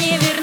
не вернуться.